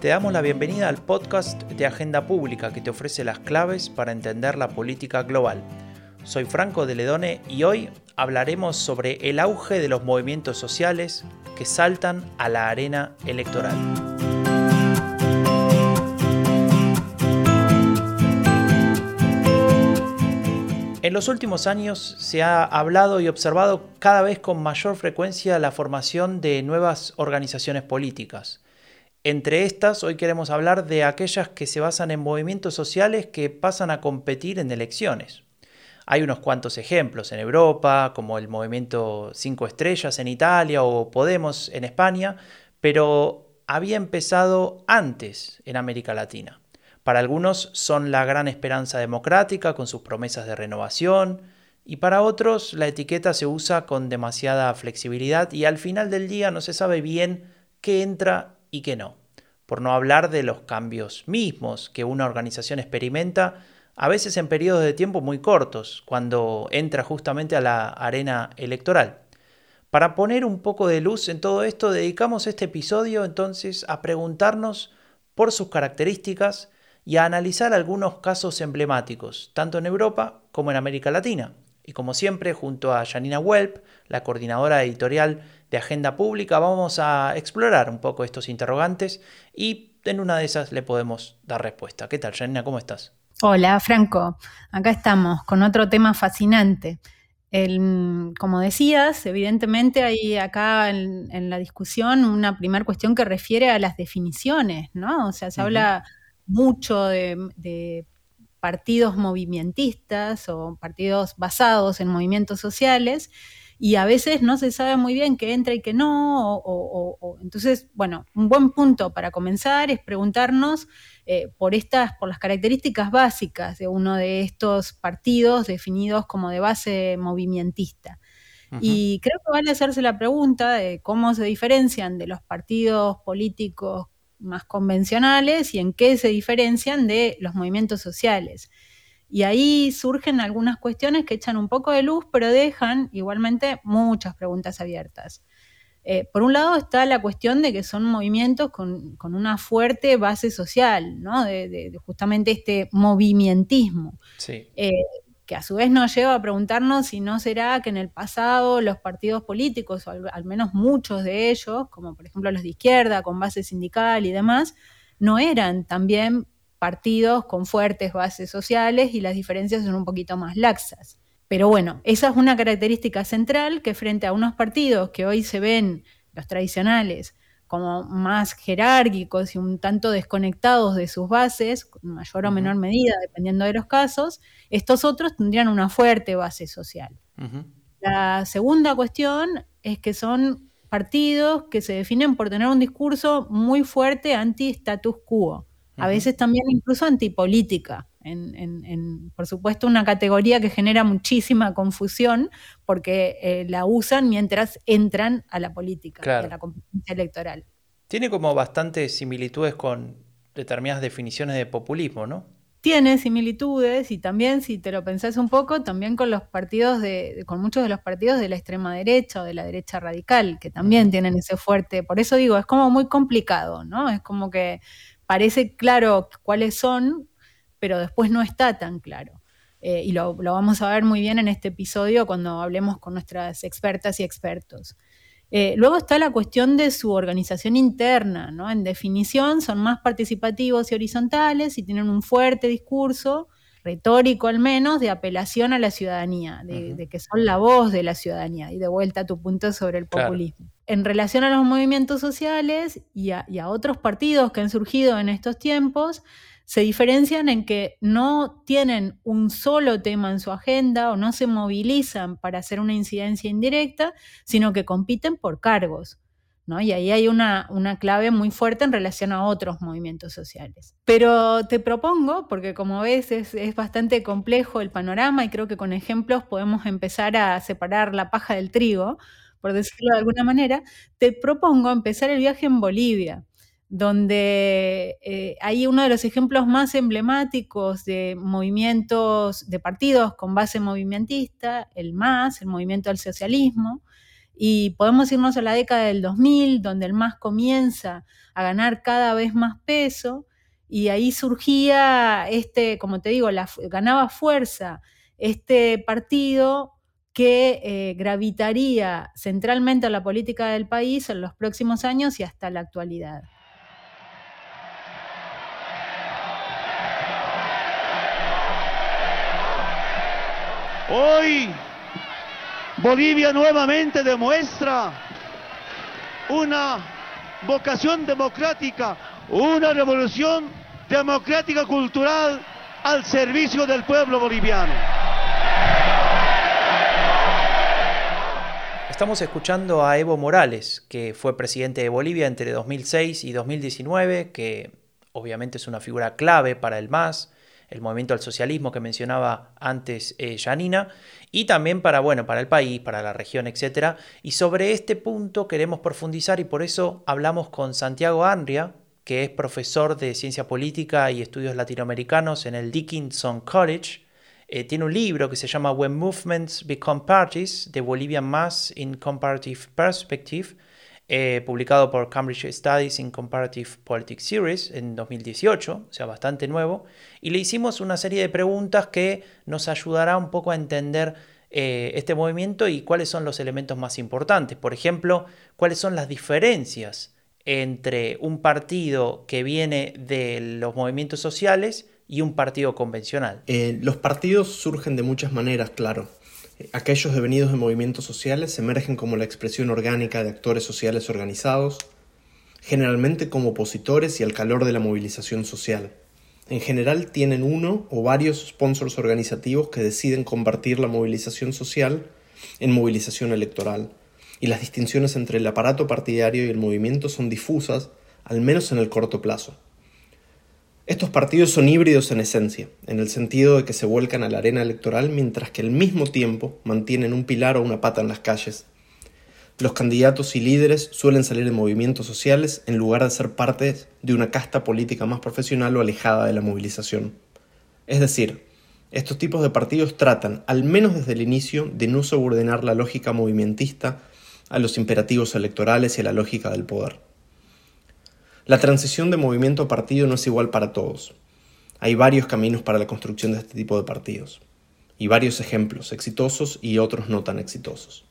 Te damos la bienvenida al podcast de Agenda Pública que te ofrece las claves para entender la política global. Soy Franco de Ledone y hoy hablaremos sobre el auge de los movimientos sociales que saltan a la arena electoral. En los últimos años se ha hablado y observado cada vez con mayor frecuencia la formación de nuevas organizaciones políticas. Entre estas, hoy queremos hablar de aquellas que se basan en movimientos sociales que pasan a competir en elecciones. Hay unos cuantos ejemplos en Europa, como el movimiento Cinco Estrellas en Italia o Podemos en España, pero había empezado antes en América Latina. Para algunos son la gran esperanza democrática con sus promesas de renovación, y para otros la etiqueta se usa con demasiada flexibilidad y al final del día no se sabe bien qué entra y qué no. Por no hablar de los cambios mismos que una organización experimenta a veces en periodos de tiempo muy cortos, cuando entra justamente a la arena electoral. Para poner un poco de luz en todo esto, dedicamos este episodio entonces a preguntarnos por sus características y a analizar algunos casos emblemáticos, tanto en Europa como en América Latina. Y como siempre, junto a Janina Welp, la coordinadora editorial de Agenda Pública, vamos a explorar un poco estos interrogantes y en una de esas le podemos dar respuesta. ¿Qué tal, Janina? ¿Cómo estás? Hola, Franco. Acá estamos con otro tema fascinante. como decías, evidentemente hay acá en, la discusión una primera cuestión que refiere a las definiciones, ¿no? O sea, se habla mucho de, partidos movimentistas o partidos basados en movimientos sociales y a veces no se sabe muy bien qué entra y qué no. entonces, bueno, un buen punto para comenzar es preguntarnos eh, por estas, por las características básicas de uno de estos partidos definidos como de base movimentista. Y creo que vale hacerse la pregunta de cómo se diferencian de los partidos políticos más convencionales y en qué se diferencian de los movimientos sociales. Y ahí surgen algunas cuestiones que echan un poco de luz, pero dejan igualmente muchas preguntas abiertas. Eh, por un lado está la cuestión de que son movimientos con, una fuerte base social, ¿no? de, justamente este movimentismo. Eh, que a su vez nos lleva a preguntarnos si no será que en el pasado los partidos políticos, o al, menos muchos de ellos, como por ejemplo los de izquierda, con base sindical y demás, no eran también partidos con fuertes bases sociales y las diferencias son un poquito más laxas. Pero bueno, esa es una característica central que frente a unos partidos que hoy se ven, los tradicionales, como más jerárquicos y un tanto desconectados de sus bases, en mayor o menor medida, dependiendo de los casos, estos otros tendrían una fuerte base social. La segunda cuestión es que son partidos que se definen por tener un discurso muy fuerte anti-status quo, a veces también incluso antipolítica en, por supuesto, una categoría que genera muchísima confusión porque eh, la usan mientras entran a la política, a la competencia electoral. Tiene como bastantes similitudes con determinadas definiciones de populismo, ¿no? Tiene similitudes y también, si te lo pensás un poco, también con los partidos de, con muchos de los partidos de la extrema derecha o de la derecha radical, que también tienen ese fuerte, por eso digo, es como muy complicado, ¿no? Es como que parece claro cuáles son, pero después no está tan claro. Eh, y lo, vamos a ver muy bien en este episodio cuando hablemos con nuestras expertas y expertos. Eh, luego está la cuestión de su organización interna, ¿no? En definición, son más participativos y horizontales y tienen un fuerte discurso, retórico al menos, de apelación a la ciudadanía, de, que son la voz de la ciudadanía. Y de vuelta a tu punto sobre el populismo. En relación a los movimientos sociales y a otros partidos que han surgido en estos tiempos, se diferencian en que no tienen un solo tema en su agenda o no se movilizan para hacer una incidencia indirecta, sino que compiten por cargos. ¿no? Y ahí hay una, clave muy fuerte en relación a otros movimientos sociales. Pero te propongo, porque como ves es, es bastante complejo el panorama y creo que con ejemplos podemos empezar a separar la paja del trigo, por decirlo de alguna manera, te propongo empezar el viaje en Bolivia donde eh, hay uno de los ejemplos más emblemáticos de movimientos, de partidos con base movimentista, el MAS, el movimiento del socialismo, Y podemos irnos a la década del 2000, donde el MAS comienza a ganar cada vez más peso, y ahí surgía este, como te digo, ganaba fuerza este partido que eh, gravitaría centralmente a la política del país en los próximos años y hasta la actualidad. Hoy Bolivia nuevamente demuestra una vocación democrática, una revolución democrática cultural al servicio del pueblo boliviano. Estamos escuchando a Evo Morales, que fue presidente de Bolivia entre 2006 y 2019, que obviamente es una figura clave para el MAS, el movimiento al socialismo que mencionaba antes eh, Janina, y también para, bueno, para el país, para la región, etc. Y sobre este punto queremos profundizar y por eso hablamos con Santiago Andria, que es profesor de ciencia política y estudios latinoamericanos en el Dickinson College eh, tiene un libro que se llama When Movements Become Parties, The Bolivian Mass in Comparative Perspective, eh, publicado por Cambridge Studies in Comparative Politics Series en 2018, o sea, bastante nuevo, y le hicimos una serie de preguntas que nos ayudará un poco a entender eh, este movimiento y cuáles son los elementos más importantes. Por ejemplo, cuáles son las diferencias entre un partido que viene de los movimientos sociales y un partido convencional? Eh, los partidos surgen de muchas maneras, claro. Aquellos devenidos de movimientos sociales emergen como la expresión orgánica de actores sociales organizados, generalmente como opositores y al calor de la movilización social. En general tienen uno o varios sponsors organizativos que deciden convertir la movilización social en movilización electoral, y las distinciones entre el aparato partidario y el movimiento son difusas, al menos en el corto plazo. Estos partidos son híbridos en esencia, en el sentido de que se vuelcan a la arena electoral mientras que al mismo tiempo mantienen un pilar o una pata en las calles. Los candidatos y líderes suelen salir de movimientos sociales en lugar de ser parte de una casta política más profesional o alejada de la movilización. Es decir, estos tipos de partidos tratan, al menos desde el inicio, de no subordinar la lógica movimentista a los imperativos electorales y a la lógica del poder. La transición de movimiento a partido no es igual para todos. Hay varios caminos para la construcción de este tipo de partidos, y varios ejemplos exitosos y otros no tan exitosos.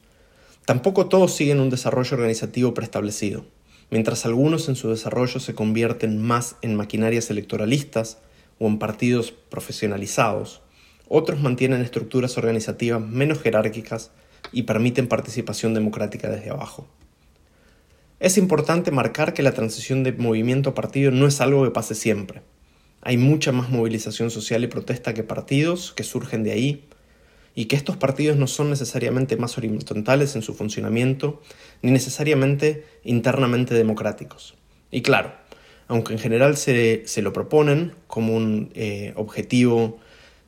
Tampoco todos siguen un desarrollo organizativo preestablecido. Mientras algunos en su desarrollo se convierten más en maquinarias electoralistas o en partidos profesionalizados, otros mantienen estructuras organizativas menos jerárquicas y permiten participación democrática desde abajo. Es importante marcar que la transición de movimiento a partido no es algo que pase siempre. Hay mucha más movilización social y protesta que partidos que surgen de ahí, y que estos partidos no son necesariamente más horizontales en su funcionamiento, ni necesariamente internamente democráticos. Y claro, aunque en general se, lo proponen como un eh, objetivo,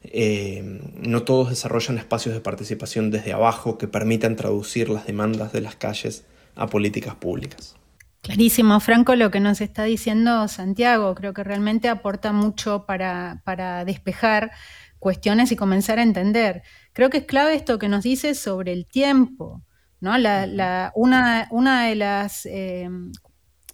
eh, no todos desarrollan espacios de participación desde abajo que permitan traducir las demandas de las calles a políticas públicas. Clarísimo, Franco, lo que nos está diciendo Santiago. Creo que realmente aporta mucho para, despejar cuestiones y comenzar a entender. Creo que es clave esto que nos dice sobre el tiempo. ¿no? una, de las eh,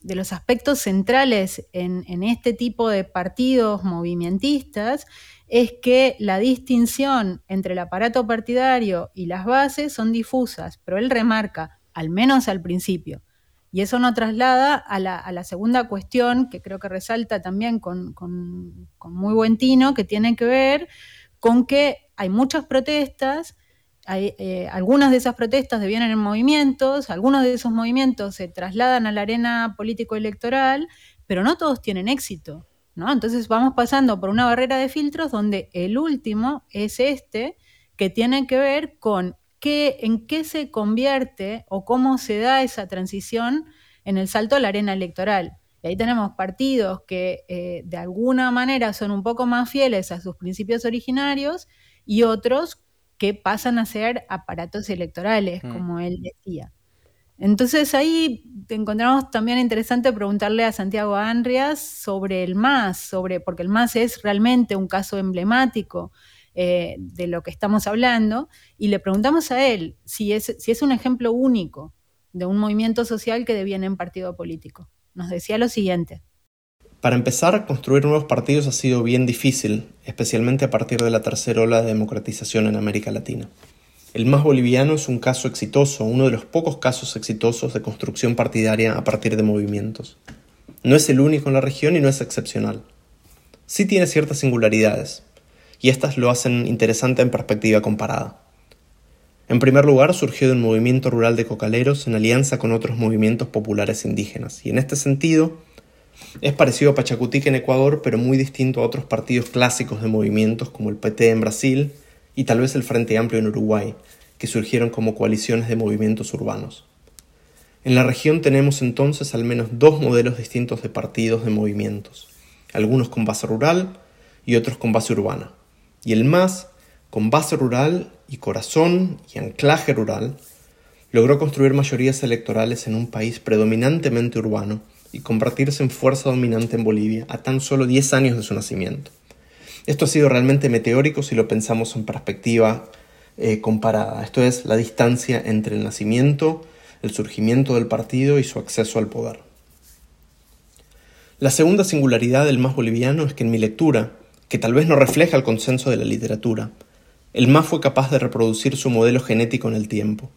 de los aspectos centrales en, en, este tipo de partidos movimentistas es que la distinción entre el aparato partidario y las bases son difusas, pero él remarca al menos al principio. Y eso nos traslada a la, segunda cuestión, que creo que resalta también con, muy buen tino, que tiene que ver con que hay muchas protestas, eh, algunas de esas protestas devienen en movimientos, algunos de esos movimientos se trasladan a la arena político-electoral, pero no todos tienen éxito. ¿no? Entonces vamos pasando por una barrera de filtros donde el último es este, que tiene que ver con en qué se convierte o cómo se da esa transición en el salto a la arena electoral. Y ahí tenemos partidos que eh, de alguna manera son un poco más fieles a sus principios originarios y otros que pasan a ser aparatos electorales, mm. como él decía. Entonces ahí encontramos también interesante preguntarle a Santiago Anrias sobre el MAS, sobre, porque el MAS es realmente un caso emblemático eh, de lo que estamos hablando, y le preguntamos a él si es, si es un ejemplo único de un movimiento social que deviene en partido político. Nos decía lo siguiente. Para empezar, construir nuevos partidos ha sido bien difícil, especialmente a partir de la tercera ola de democratización en América Latina. El más boliviano es un caso exitoso, uno de los pocos casos exitosos de construcción partidaria a partir de movimientos. No es el único en la región y no es excepcional. Sí tiene ciertas singularidades, y estas lo hacen interesante en perspectiva comparada. En primer lugar, surgió de un movimiento rural de cocaleros en alianza con otros movimientos populares indígenas, y en este sentido, es parecido a Pachacutic en Ecuador, pero muy distinto a otros partidos clásicos de movimientos como el PT en Brasil y tal vez el Frente Amplio en Uruguay, que surgieron como coaliciones de movimientos urbanos. En la región tenemos entonces al menos dos modelos distintos de partidos de movimientos, algunos con base rural y otros con base urbana. Y el MAS, con base rural y corazón y anclaje rural, logró construir mayorías electorales en un país predominantemente urbano y convertirse en fuerza dominante en Bolivia a tan solo 10 años de su nacimiento. Esto ha sido realmente meteórico si lo pensamos en perspectiva eh, comparada, esto es la distancia entre el nacimiento, el surgimiento del partido y su acceso al poder. La segunda singularidad del MAS boliviano es que en mi lectura, que tal vez no refleja el consenso de la literatura, el MAS fue capaz de reproducir su modelo genético en el tiempo.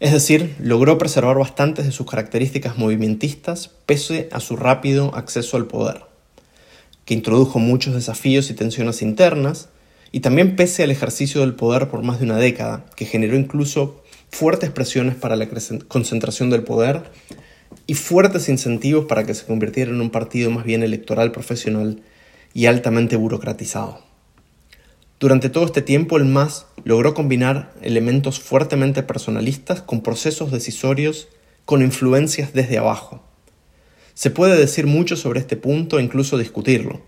Es decir, logró preservar bastantes de sus características movimentistas pese a su rápido acceso al poder, que introdujo muchos desafíos y tensiones internas, y también pese al ejercicio del poder por más de una década, que generó incluso fuertes presiones para la concentración del poder y fuertes incentivos para que se convirtiera en un partido más bien electoral profesional y altamente burocratizado. Durante todo este tiempo el MAS logró combinar elementos fuertemente personalistas con procesos decisorios con influencias desde abajo. Se puede decir mucho sobre este punto e incluso discutirlo.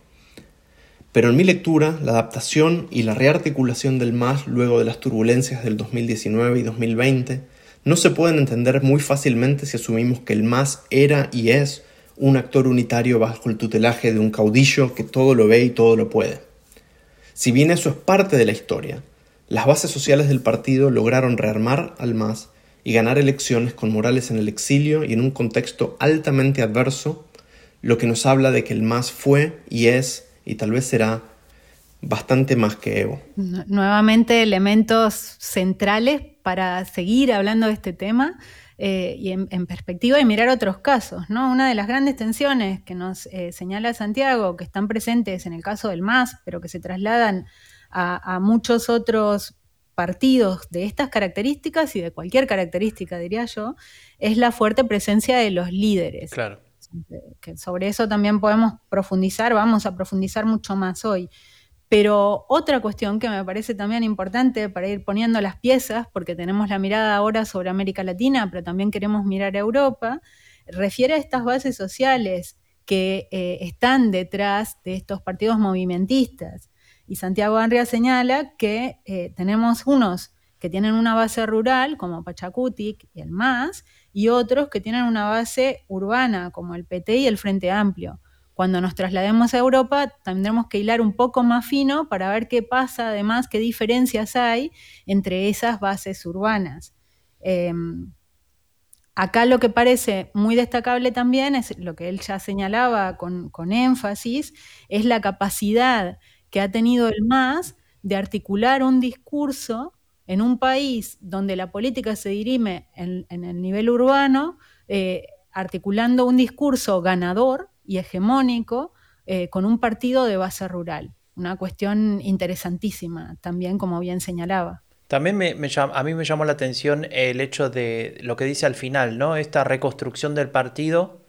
Pero en mi lectura, la adaptación y la rearticulación del MAS luego de las turbulencias del 2019 y 2020 no se pueden entender muy fácilmente si asumimos que el MAS era y es un actor unitario bajo el tutelaje de un caudillo que todo lo ve y todo lo puede. Si bien eso es parte de la historia, las bases sociales del partido lograron rearmar al MAS y ganar elecciones con Morales en el exilio y en un contexto altamente adverso, lo que nos habla de que el MAS fue y es y tal vez será bastante más que Evo. Nuevamente elementos centrales para seguir hablando de este tema eh, y en, perspectiva y mirar otros casos. ¿no? Una de las grandes tensiones que nos eh, señala Santiago, que están presentes en el caso del MAS, pero que se trasladan a, muchos otros partidos de estas características y de cualquier característica, diría yo, es la fuerte presencia de los líderes. Claro. Que sobre eso también podemos profundizar, vamos a profundizar mucho más hoy. Pero otra cuestión que me parece también importante para ir poniendo las piezas, porque tenemos la mirada ahora sobre América Latina, pero también queremos mirar a Europa, refiere a estas bases sociales que eh, están detrás de estos partidos movimentistas. Y Santiago Andrea señala que eh, tenemos unos que tienen una base rural, como Pachacutic y el MAS, y otros que tienen una base urbana, como el PT y el Frente Amplio. Cuando nos traslademos a Europa, tendremos que hilar un poco más fino para ver qué pasa, además, qué diferencias hay entre esas bases urbanas. Em, acá lo que parece muy destacable también es lo que él ya señalaba con, énfasis, es la capacidad que ha tenido el MAS de articular un discurso en un país donde la política se dirime en, el nivel urbano, eh, articulando un discurso ganador y hegemónico eh, con un partido de base rural. Una cuestión interesantísima también, como bien señalaba. También me, a mí me llamó la atención el hecho de lo que dice al final, ¿no? Esta reconstrucción del partido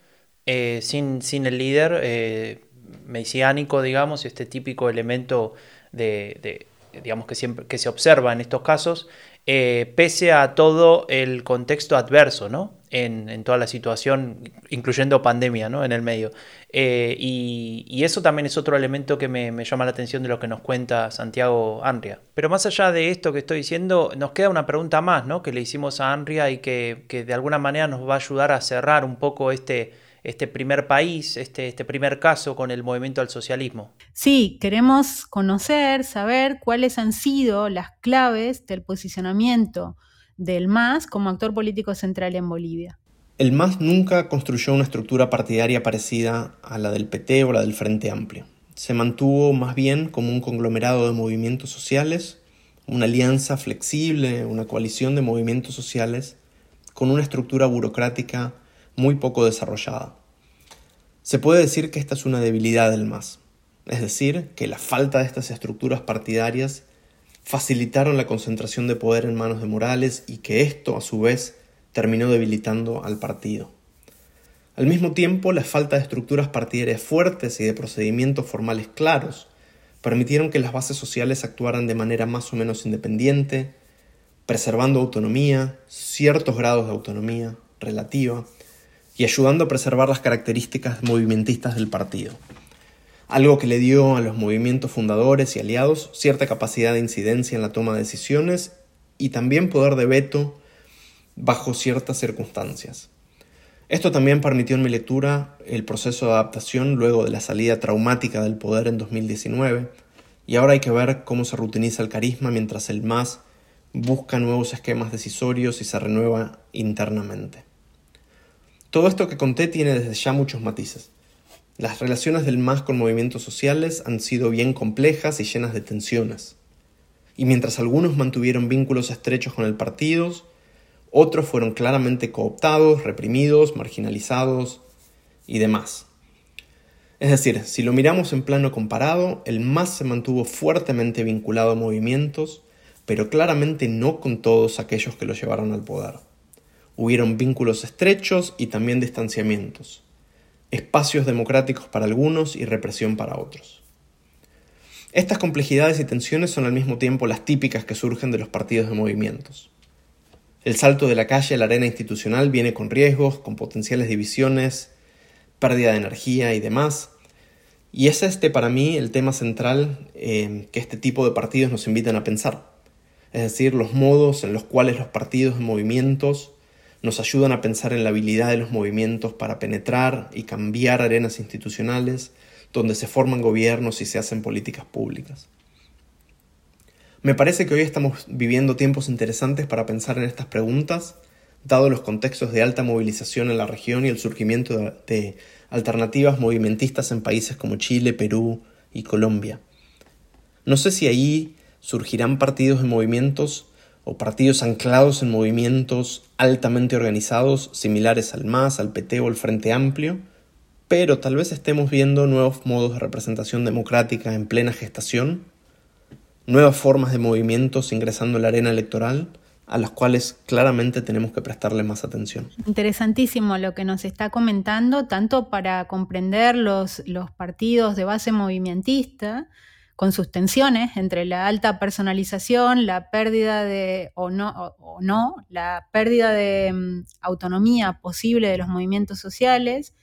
eh, sin, sin, el líder eh, mesiánico, digamos, este típico elemento de, digamos, que, siempre, que se observa en estos casos, pese a todo el contexto adverso, ¿no? En, toda la situación, incluyendo pandemia ¿no? en el medio. Eh, y, eso también es otro elemento que me, llama la atención de lo que nos cuenta Santiago Anria. Pero más allá de esto que estoy diciendo, nos queda una pregunta más ¿no? que le hicimos a Anria y que, de alguna manera nos va a ayudar a cerrar un poco este, este primer país, este, este primer caso con el movimiento al socialismo. Sí, queremos conocer, saber cuáles han sido las claves del posicionamiento del MAS como actor político central en Bolivia. El MAS nunca construyó una estructura partidaria parecida a la del PT o la del Frente Amplio. Se mantuvo más bien como un conglomerado de movimientos sociales, una alianza flexible, una coalición de movimientos sociales con una estructura burocrática muy poco desarrollada. Se puede decir que esta es una debilidad del MAS, es decir, que la falta de estas estructuras partidarias facilitaron la concentración de poder en manos de Morales y que esto, a su vez, terminó debilitando al partido. Al mismo tiempo, la falta de estructuras partidarias fuertes y de procedimientos formales claros permitieron que las bases sociales actuaran de manera más o menos independiente, preservando autonomía, ciertos grados de autonomía relativa, y ayudando a preservar las características movimentistas del partido. Algo que le dio a los movimientos fundadores y aliados cierta capacidad de incidencia en la toma de decisiones y también poder de veto bajo ciertas circunstancias. Esto también permitió en mi lectura el proceso de adaptación luego de la salida traumática del poder en 2019, y ahora hay que ver cómo se rutiniza el carisma mientras el MAS busca nuevos esquemas decisorios y se renueva internamente. Todo esto que conté tiene desde ya muchos matices. Las relaciones del MAS con movimientos sociales han sido bien complejas y llenas de tensiones. Y mientras algunos mantuvieron vínculos estrechos con el partido, otros fueron claramente cooptados, reprimidos, marginalizados y demás. Es decir, si lo miramos en plano comparado, el MAS se mantuvo fuertemente vinculado a movimientos, pero claramente no con todos aquellos que lo llevaron al poder. Hubieron vínculos estrechos y también distanciamientos, espacios democráticos para algunos y represión para otros. Estas complejidades y tensiones son al mismo tiempo las típicas que surgen de los partidos de movimientos. El salto de la calle a la arena institucional viene con riesgos, con potenciales divisiones, pérdida de energía y demás. Y es este para mí el tema central eh, que este tipo de partidos nos invitan a pensar. Es decir, los modos en los cuales los partidos de movimientos nos ayudan a pensar en la habilidad de los movimientos para penetrar y cambiar arenas institucionales donde se forman gobiernos y se hacen políticas públicas. Me parece que hoy estamos viviendo tiempos interesantes para pensar en estas preguntas, dado los contextos de alta movilización en la región y el surgimiento de, alternativas movimentistas en países como Chile, Perú y Colombia. No sé si ahí surgirán partidos de movimientos o partidos anclados en movimientos altamente organizados similares al MAS, al PT o al Frente Amplio, pero tal vez estemos viendo nuevos modos de representación democrática en plena gestación nuevas formas de movimientos ingresando en la arena electoral a las cuales claramente tenemos que prestarle más atención. Interesantísimo lo que nos está comentando, tanto para comprender los, los partidos de base movimentista, con sus tensiones entre la alta personalización, la pérdida de, o no, la pérdida de mm, autonomía posible de los movimientos sociales,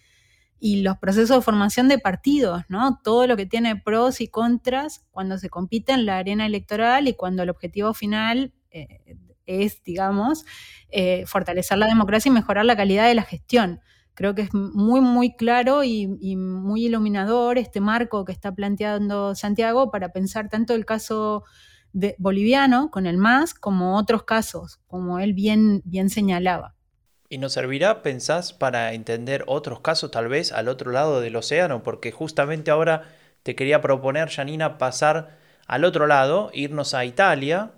y los procesos de formación de partidos, ¿no? Todo lo que tiene pros y contras cuando se compite en la arena electoral y cuando el objetivo final eh, es, digamos, eh, fortalecer la democracia y mejorar la calidad de la gestión. Creo que es muy, muy claro y, muy iluminador este marco que está planteando Santiago para pensar tanto el caso de boliviano con el MAS como otros casos, como él bien, bien señalaba. ¿Y nos servirá, pensás, para entender otros casos tal vez al otro lado del océano? Porque justamente ahora te quería proponer, Janina, pasar al otro lado, irnos a Italia,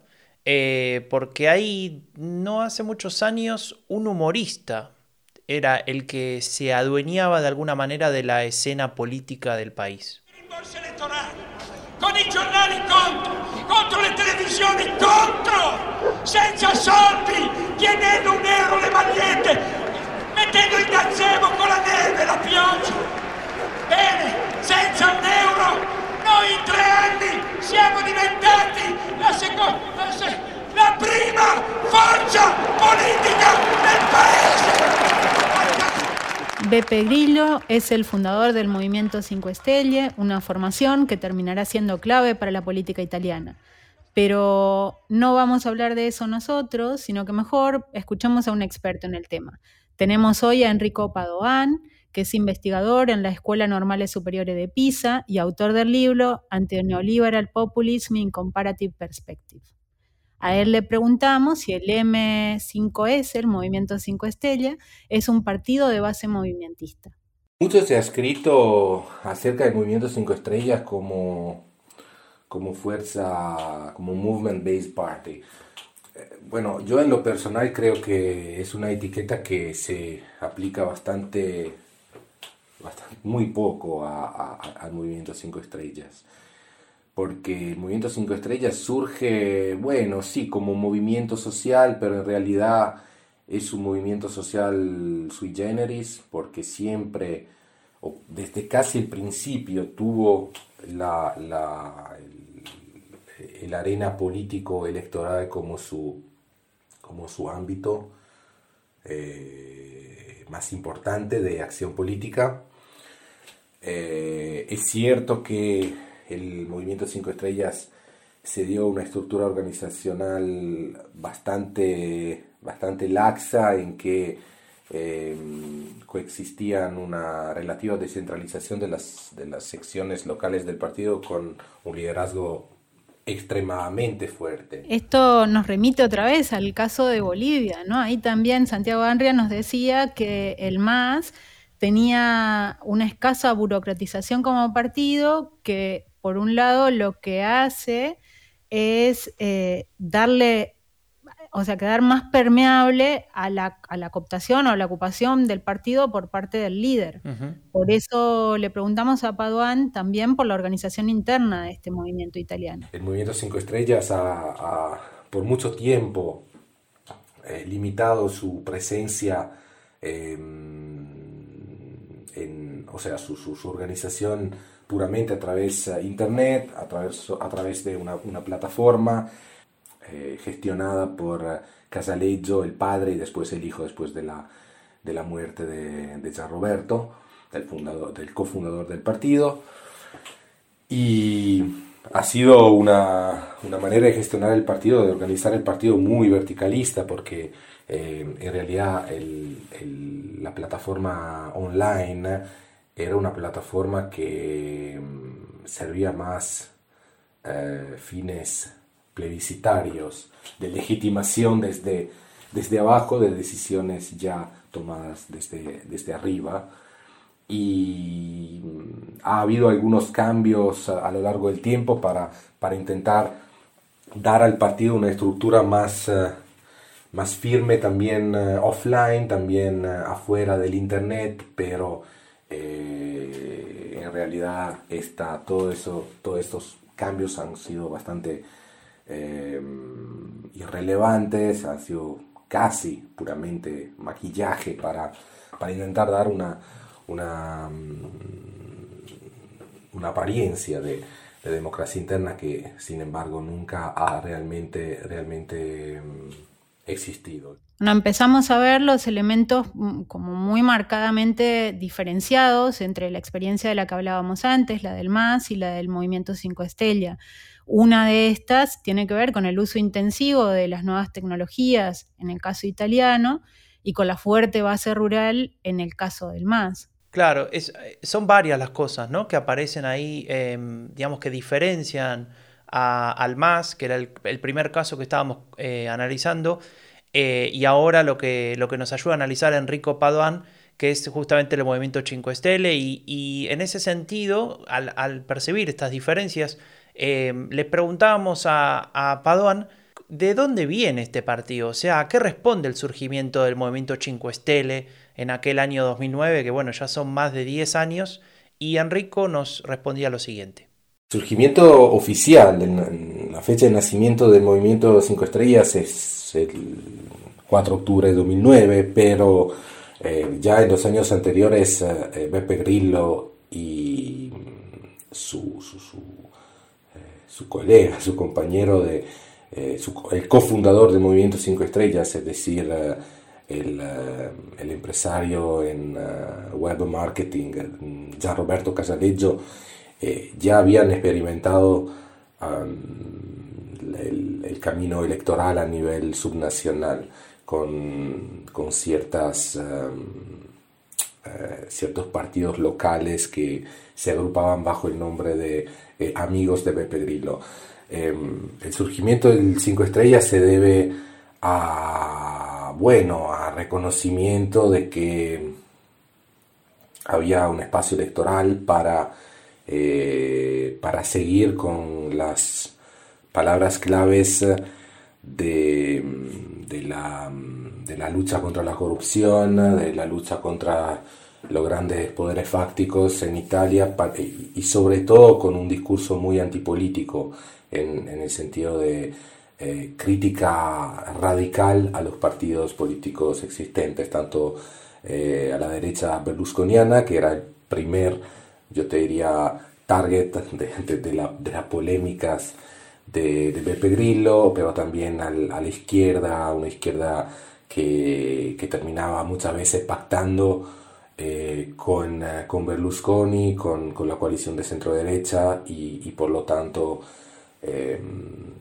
eh, porque ahí no hace muchos años un humorista era el que se adueñaba de alguna manera de la escena política del país. con i giornali contro, contro le televisioni contro, senza soldi, chiedendo un euro le magliette, mettendo il gazebo con la neve, la pioggia. Bene, senza un euro, noi in tre anni siamo diventati la seconda, la, la prima forza politica del paese. Beppe Grillo es el fundador del movimiento Cinque Stelle, una formación que terminará siendo clave para la política italiana. Pero no vamos a hablar de eso nosotros, sino que mejor escuchamos a un experto en el tema. Tenemos hoy a Enrico Padoan, que es investigador en la Escuela Normales Superiores de Pisa y autor del libro Anti-Neoliberal Populism in Comparative Perspective. A él le preguntamos si el M5S, el Movimiento 5 Estrella, es un partido de base movimentista. Mucho se ha escrito acerca del Movimiento 5 Estrellas como, como fuerza, como movement-based party. Bueno, yo en lo personal creo que es una etiqueta que se aplica bastante, muy poco al Movimiento 5 Estrellas porque el movimiento Cinco Estrellas surge, bueno, sí, como movimiento social, pero en realidad es un movimiento social sui generis, porque siempre, desde casi el principio, tuvo la, el, arena político electoral como su, como su ámbito eh, más importante de acción política. Eh, es cierto que el movimiento Cinco Estrellas se dio una estructura organizacional bastante, bastante laxa en que eh, coexistían una relativa descentralización de las, de las secciones locales del partido con un liderazgo extremadamente fuerte. Esto nos remite otra vez al caso de Bolivia, ¿no? Ahí también Santiago Andrea nos decía que el MAS tenía una escasa burocratización como partido que por un lado, lo que hace es eh, darle, o sea, quedar más permeable a la, cooptación o a la ocupación del partido por parte del líder. Por eso le preguntamos a Paduan también por la organización interna de este movimiento italiano. El movimiento Cinco Estrellas ha, por mucho tiempo eh, limitado su presencia em, en, o sea, su, su organización puramente a través de internet, a través, a través de una, una plataforma eh, gestionada por eh, Casaleggio, el padre y después el hijo después de la, de la muerte de, de Gian Roberto, del, fundador, del cofundador del partido. Y ha sido una, una, manera de gestionar el partido, de organizar el partido muy verticalista, porque eh, en realidad el, la plataforma online era una plataforma que mm, servía más eh, fines plebiscitarios, de legitimación desde, desde abajo de decisiones ya tomadas desde, desde arriba. Y mm, ha habido algunos cambios a, lo largo del tiempo para, para, intentar dar al partido una estructura más, eh, más firme también eh, offline, también afuera del Internet, pero eh, en realidad está, todo eso, todos estos cambios han sido bastante eh, irrelevantes, han sido casi puramente maquillaje para, para intentar dar una, una, mm, una apariencia de, de, democracia interna que sin embargo nunca ha realmente, realmente mm, existido. Bueno, empezamos a ver los elementos mm, como muy marcadamente diferenciados entre la experiencia de la que hablábamos antes, la del MAS y la del movimiento 5 Estrella. Una de estas tiene que ver con el uso intensivo de las nuevas tecnologías en el caso italiano y con la fuerte base rural en el caso del MAS. Claro, son varias las cosas ¿no? que aparecen ahí, em, digamos que diferencian al MAS, que era el, primer caso que estábamos eh, analizando, eh, y ahora lo que, lo que nos ayuda a analizar Enrico Paduan, que es justamente el movimiento 5 Estele, y, en ese sentido, al, percibir estas diferencias, eh, le preguntábamos a, a Paduan de dónde viene este partido, o sea, a qué responde el surgimiento del movimiento 5 Estele en aquel año 2009, que bueno, ya son más de 10 años, y Enrico nos respondía lo siguiente. Surgimiento oficial, la fecha de nacimiento del movimiento 5 Estrellas es el 4 de octubre de 2009, pero eh, ya en los años anteriores eh, Beppe Grillo y mm, su, su, eh, su, colega, su compañero, de, el cofundador del Movimiento 5 Estrellas, es decir, el, empresario en web marketing, Gian Roberto Casaleggio, ya habían experimentado el, camino electoral a nivel subnacional con, con ciertas, em, eh, ciertos partidos locales que se agrupaban bajo el nombre de eh, Amigos de Pepe Grillo. Em, el surgimiento del Cinco Estrellas se debe a, bueno, a reconocimiento de que había un espacio electoral para, eh, para seguir con las palabras claves de, de, la, de la lucha contra la corrupción, de la lucha contra los grandes poderes fácticos en Italia y sobre todo con un discurso muy antipolítico en, en el sentido de eh, crítica radical a los partidos políticos existentes, tanto eh, a la derecha berlusconiana, que era el primer, yo te diría, target de, de, la, de las polémicas de, Beppe Grillo, pero también al, a la izquierda, una izquierda que, que terminaba muchas veces pactando eh, con, eh, con, Berlusconi, con, con, la coalición de centro-derecha y, y, por lo tanto eh,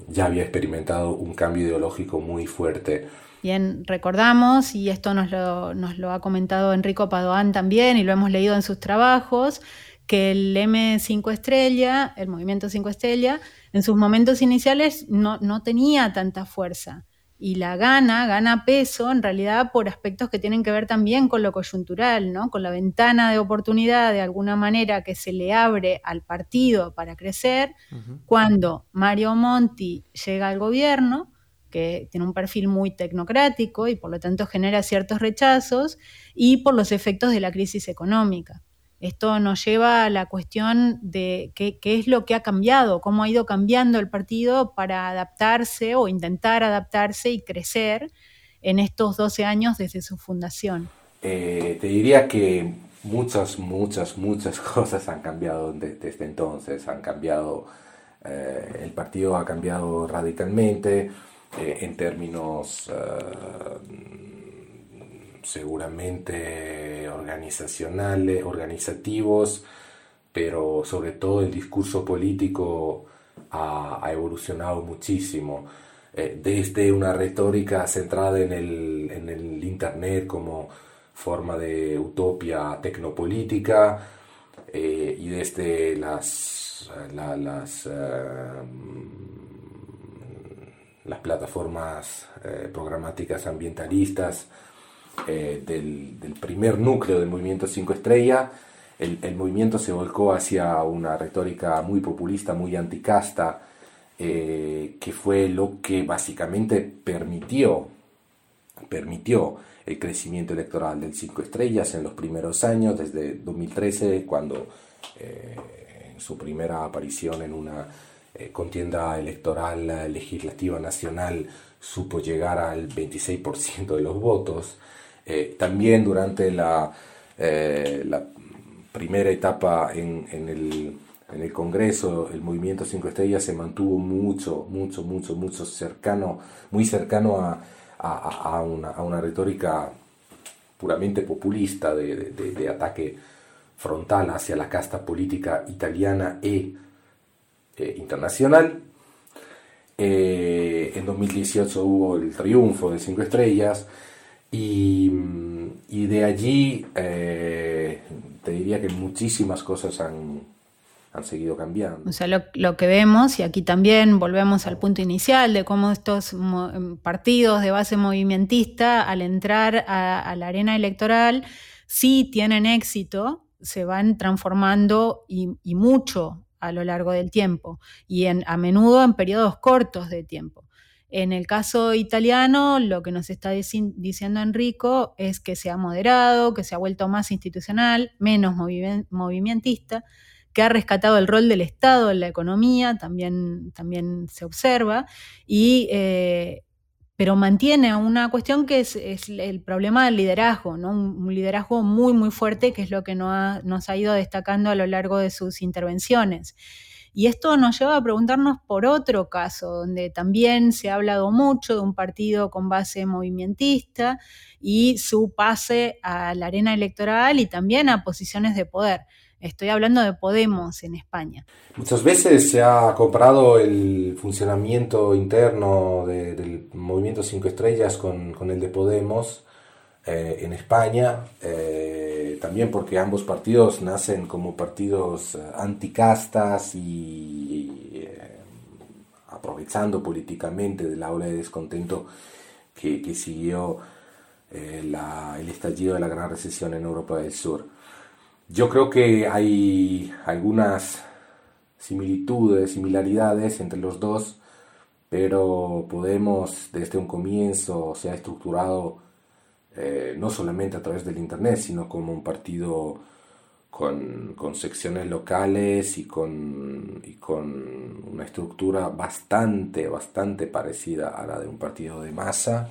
ya había experimentado un cambio ideológico muy fuerte. Bien, recordamos, y esto nos lo, nos lo ha comentado Enrico Padoan también, y lo hemos leído en sus trabajos, que el M5 estrella, el movimiento 5 estrella, en sus momentos iniciales no, no tenía tanta fuerza y la gana, gana peso en realidad por aspectos que tienen que ver también con lo coyuntural, ¿no? con la ventana de oportunidad de alguna manera que se le abre al partido para crecer, cuando Mario Monti llega al gobierno, que tiene un perfil muy tecnocrático y por lo tanto genera ciertos rechazos, y por los efectos de la crisis económica. Esto nos lleva a la cuestión de qué, es lo que ha cambiado, cómo ha ido cambiando el partido para adaptarse o intentar adaptarse y crecer en estos 12 años desde su fundación. Eh, te diría que muchas, muchas, muchas cosas han cambiado desde, entonces. Han cambiado, eh, el partido ha cambiado radicalmente eh, en términos seguramente organizacionales, organizativos, pero sobre todo el discurso político ha, evolucionado muchísimo. Eh, desde una retórica centrada en el, en el, Internet como forma de utopia tecnopolítica eh, y desde las, la, las, uh, las plataformas programáticas ambientalistas eh, del, del, primer núcleo del movimiento 5 Estrella, el, el, movimiento se volcó hacia una retórica muy populista, muy anticasta, eh, que fue lo que básicamente permitió, permitió el crecimiento electoral del 5 Estrellas en los primeros años, desde 2013, cuando eh, en su primera aparición en una eh, contienda electoral legislativa nacional supo llegar al 26% de los votos. Eh, también durante la, eh, la, primera etapa en, en, el, en, el, Congreso, el movimiento Cinco Estrellas se mantuvo mucho, mucho, mucho, mucho cercano, muy cercano a, a, a, una, a una, retórica puramente populista de, de, de, ataque frontal hacia la casta política italiana e eh, internacional. Eh, en 2018 hubo el triunfo de Cinco Estrellas, y, de allí eh, te diría que muchísimas cosas han, han seguido cambiando. O sea, lo, lo, que vemos, y aquí también volvemos al punto inicial de cómo estos partidos de base movimentista, al entrar a, la arena electoral, si tienen éxito, se van transformando y, y mucho a lo largo del tiempo, y en, a menudo en periodos cortos de tiempo. En el caso italiano, lo que nos está diciendo Enrico es que se ha moderado, que se ha vuelto más institucional, menos movimentista, que ha rescatado el rol del Estado en la economía, también, también se observa, y, eh, pero mantiene una cuestión que es, el problema del liderazgo, ¿no? un, liderazgo muy, muy fuerte, que es lo que nos ha ido destacando a lo largo de sus intervenciones. Y esto nos lleva a preguntarnos por otro caso, donde también se ha hablado mucho de un partido con base movimentista y su pase a la arena electoral y también a posiciones de poder. Estoy hablando de Podemos en España. Muchas veces se ha comparado el funcionamiento interno de, del movimiento Cinco Estrellas con el de Podemos. Eh, en España, eh, también porque ambos partidos nacen como partidos eh, anticastas y aprovechando políticamente de la ola de descontento que, siguió la, el estallido de la gran recesión en Europa del Sur. Yo creo que hay algunas similitudes, similaridades entre los dos, pero Podemos desde un comienzo se ha estructurado eh, no solamente a través del Internet, sino como un partido con, con secciones locales y con, y con, una estructura bastante, bastante parecida a la de un partido de masa,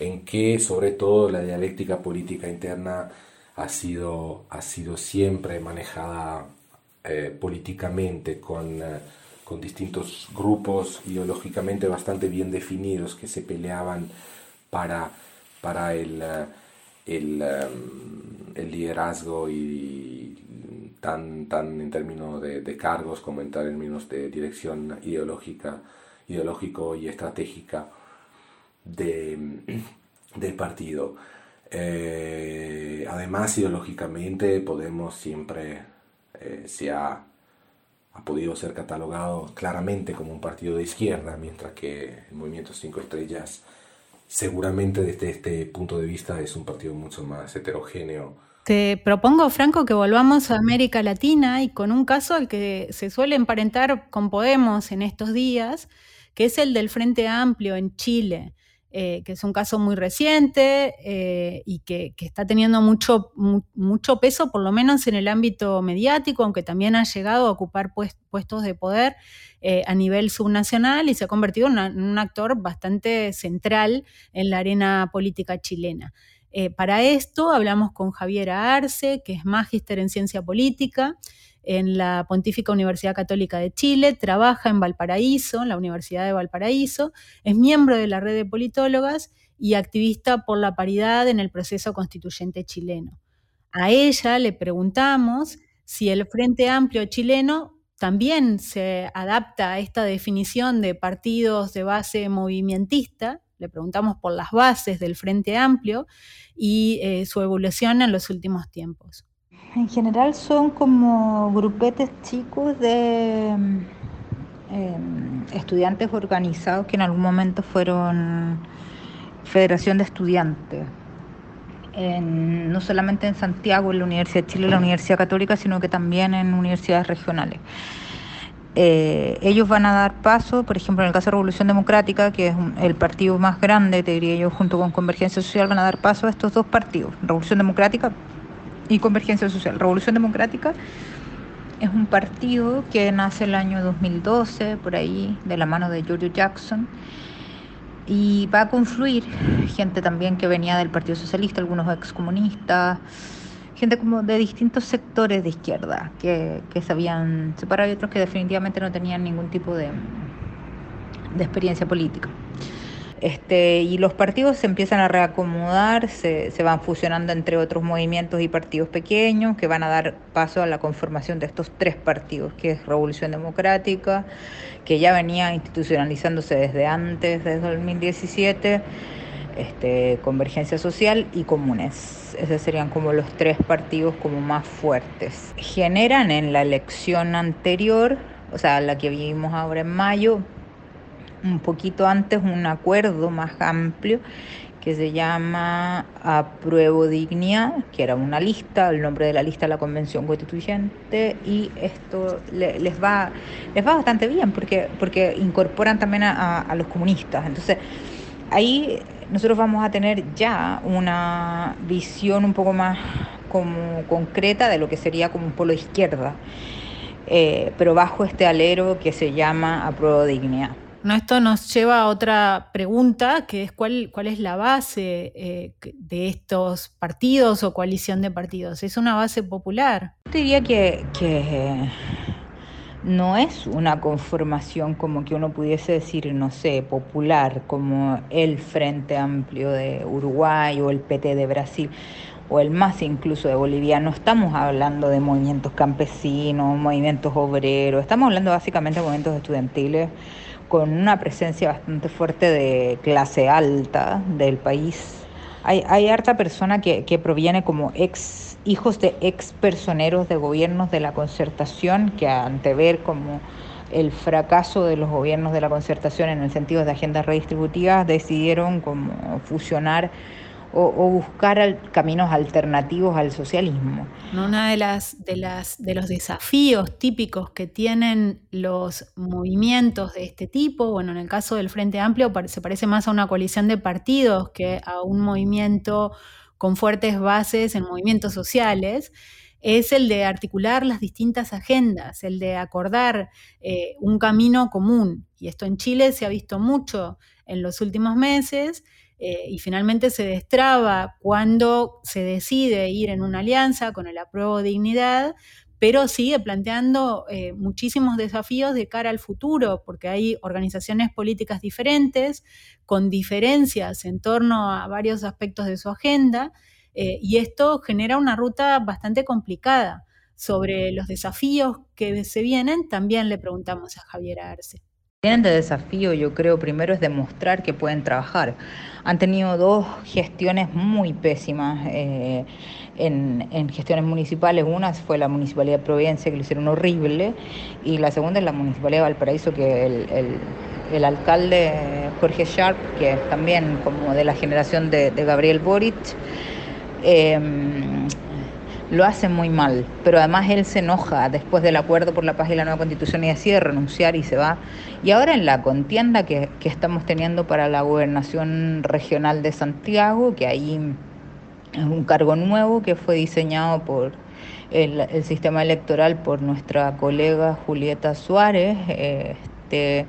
en que sobre todo la dialéctica política interna ha sido, ha sido siempre manejada eh, políticamente con, eh, con distintos grupos ideológicamente bastante bien definidos que se peleaban para para el, eh, el, em, el liderazgo tan, tan en términos de, de, cargos como en términos de dirección ideológica, ideológico y estratégica de, del partido. Eh, además, ideológicamente, Podemos siempre eh, se ha, ha, podido ser catalogado claramente como un partido de izquierda, mientras que el Movimiento Cinco Estrellas seguramente desde este punto de vista es un partido mucho más heterogéneo. Te propongo, Franco, que volvamos a América Latina y con un caso al que se suele emparentar con Podemos en estos días, que es el del Frente Amplio en Chile. Eh, que es un caso muy reciente eh, y que, está teniendo mucho, mucho peso, por lo menos en el ámbito mediático, aunque también ha llegado a ocupar puestos de poder eh, a nivel subnacional y se ha convertido en, en, un actor bastante central en la arena política chilena. para esto hablamos con Javier Arce, que es magíster en ciencia política, en la Pontífica Universidad Católica de Chile, trabaja en Valparaíso, en la Universidad de Valparaíso, es miembro de la red de politólogas y activista por la paridad en el proceso constituyente chileno. A ella le preguntamos si el Frente Amplio chileno también se adapta a esta definición de partidos de base movimentista, le preguntamos por las bases del Frente Amplio y eh, su evolución en los últimos tiempos. En general son como grupetes chicos de em, estudiantes organizados que en algún momento fueron Federación de Estudiantes. no solamente en Santiago, en la Universidad de Chile, la Universidad Católica, sino que también en universidades regionales. Eh, ellos van a dar paso, por ejemplo, en el caso de Revolución Democrática, que es el partido más grande, te diría yo, junto con Convergencia Social, van a dar paso a estos dos partidos. Revolución Democrática y Convergencia Social. Revolución Democrática es un partido que nace el año 2012, por ahí, de la mano de George Jackson, y va a confluir gente también que venía del Partido Socialista, algunos excomunistas, gente como de distintos sectores de izquierda que, que se habían separado y otros que definitivamente no tenían ningún tipo de, de experiencia política. Este, y los partidos se empiezan a reacomodar, se, van fusionando entre otros movimientos y partidos pequeños que van a dar paso a la conformación de estos tres partidos, que es Revolución Democrática, que ya venía institucionalizándose desde antes, desde 2017, este, Convergencia Social y Comunes. Esos serían como los tres partidos como más fuertes. Generan en la elección anterior, o sea, la que vivimos ahora en mayo, un poquito antes un acuerdo más amplio que se llama Apruebo Dignidad, que era una lista, el nombre de la lista la Convención Constituyente, y esto les, va, les va bastante bien porque, porque incorporan también a, a los comunistas. Entonces, ahí nosotros vamos a tener ya una visión un poco más como concreta de lo que sería como un polo izquierda, eh, pero bajo este alero que se llama Apruebo Dignidad esto nos lleva a otra pregunta, que es cuál, cuál es la base eh, de estos partidos o coalición de partidos. ¿Es una base popular? Yo diría que, que no es una conformación como que uno pudiese decir, no sé, popular, como el Frente Amplio de Uruguay o el PT de Brasil o el MAS incluso de Bolivia, no estamos hablando de movimientos campesinos, movimientos obreros, estamos hablando básicamente de movimientos estudiantiles con una presencia bastante fuerte de clase alta del país. Hay, hay harta persona que, que proviene como ex hijos de ex personeros de gobiernos de la concertación que ante ver como el fracaso de los gobiernos de la concertación en el sentido de agendas redistributivas decidieron como fusionar o, buscar caminos alternativos al socialismo. Una de las, de las de los desafíos típicos que tienen los movimientos de este tipo, bueno, en el caso del Frente Amplio se parece más a una coalición de partidos que a un movimiento con fuertes bases en movimientos sociales es el de articular las distintas agendas, el de acordar eh, un camino común. Y esto en Chile se ha visto mucho en los últimos meses eh, y finalmente se destraba cuando se decide ir en una alianza con el apruebo dignidad, pero sigue planteando eh, muchísimos desafíos de cara al futuro, porque hay organizaciones políticas diferentes, con diferencias en torno a varios aspectos de su agenda, eh, y esto genera una ruta bastante complicada. Sobre los desafíos que se vienen, también le preguntamos a Javier Arce. Tienen de desafío, yo creo, primero es demostrar que pueden trabajar. Han tenido dos gestiones muy pésimas eh, en, gestiones municipales. Una fue la Municipalidad de Providencia, que lo hicieron horrible, y la segunda es la Municipalidad de Valparaíso, que el, alcalde Jorge Sharp, que es también como de la generación de, Gabriel Boric, Em, lo hace muy mal, pero además él se enoja después del acuerdo por la paz y la nueva constitución y decide renunciar y se va. Y ahora en la contienda que, estamos teniendo para la gobernación regional de Santiago, que ahí es un cargo nuevo que fue diseñado por el, el sistema electoral por nuestra colega Julieta Suárez, este,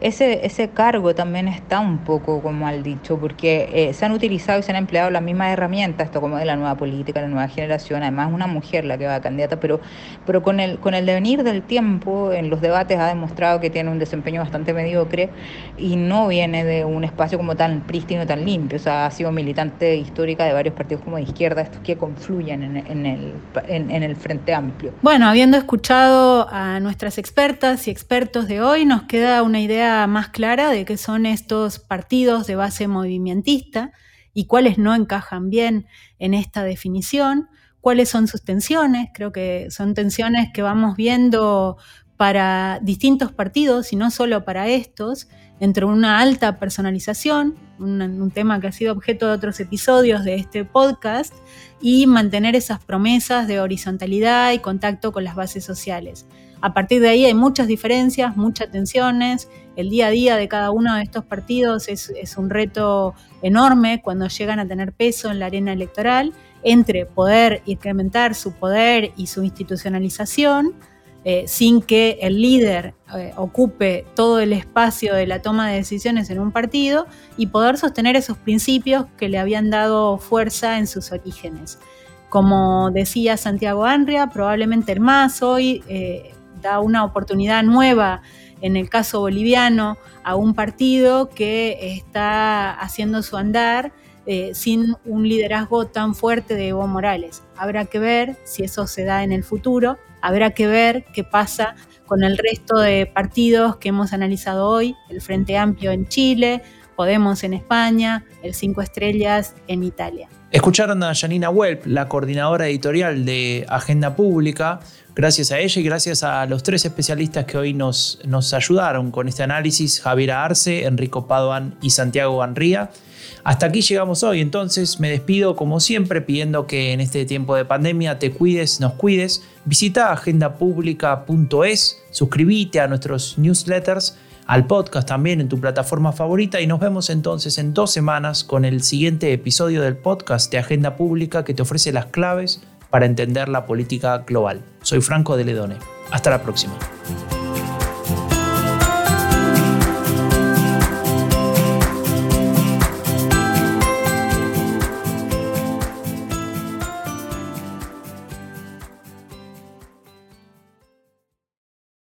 ese, ese cargo también está un poco como al dicho, porque eh, se han utilizado y se han empleado las mismas herramientas, esto como de la nueva política, la nueva generación, además una mujer la que va a candidata, pero, pero con, el, con el devenir del tiempo en los debates ha demostrado que tiene un desempeño bastante mediocre y no viene de un espacio como tan prístino, tan limpio, o sea, ha sido militante histórica de varios partidos como de izquierda, estos que confluyen en, en el, en el Frente Amplio. Bueno, habiendo escuchado a nuestras expertas y expertos de hoy, nos queda una idea más clara de qué son estos partidos de base movimentista y cuáles no encajan bien en esta definición, cuáles son sus tensiones, creo que son tensiones que vamos viendo para distintos partidos y no solo para estos, entre una alta personalización, un, un, tema que ha sido objeto de otros episodios de este podcast, y mantener esas promesas de horizontalidad y contacto con las bases sociales. A partir de ahí hay muchas diferencias, muchas tensiones. El día a día de cada uno de estos partidos es, un reto enorme cuando llegan a tener peso en la arena electoral entre poder incrementar su poder y su institucionalización eh, sin que el líder eh, ocupe todo el espacio de la toma de decisiones en un partido y poder sostener esos principios que le habían dado fuerza en sus orígenes. Como decía Santiago Anria, probablemente el más hoy eh, da una oportunidad nueva, en el caso boliviano, a un partido que está haciendo su andar eh, sin un liderazgo tan fuerte de Evo Morales. Habrá que ver si eso se da en el futuro, habrá que ver qué pasa con el resto de partidos que hemos analizado hoy, el Frente Amplio en Chile, Podemos en España, el Cinco Estrellas en Italia. Escucharon a Janina Welp, la coordinadora editorial de Agenda Pública, Gracias a ella y gracias a los tres especialistas que hoy nos, nos ayudaron con este análisis, Javier Arce, Enrico Padoan y Santiago Banría. Hasta aquí llegamos hoy, entonces me despido como siempre pidiendo que en este tiempo de pandemia te cuides, nos cuides. Visita agendapublica.es, suscríbete a nuestros newsletters, al podcast también en tu plataforma favorita y nos vemos entonces en dos semanas con el siguiente episodio del podcast de Agenda Pública que te ofrece las claves para entender la política global. Soy Franco de Ledone. Hasta la próxima.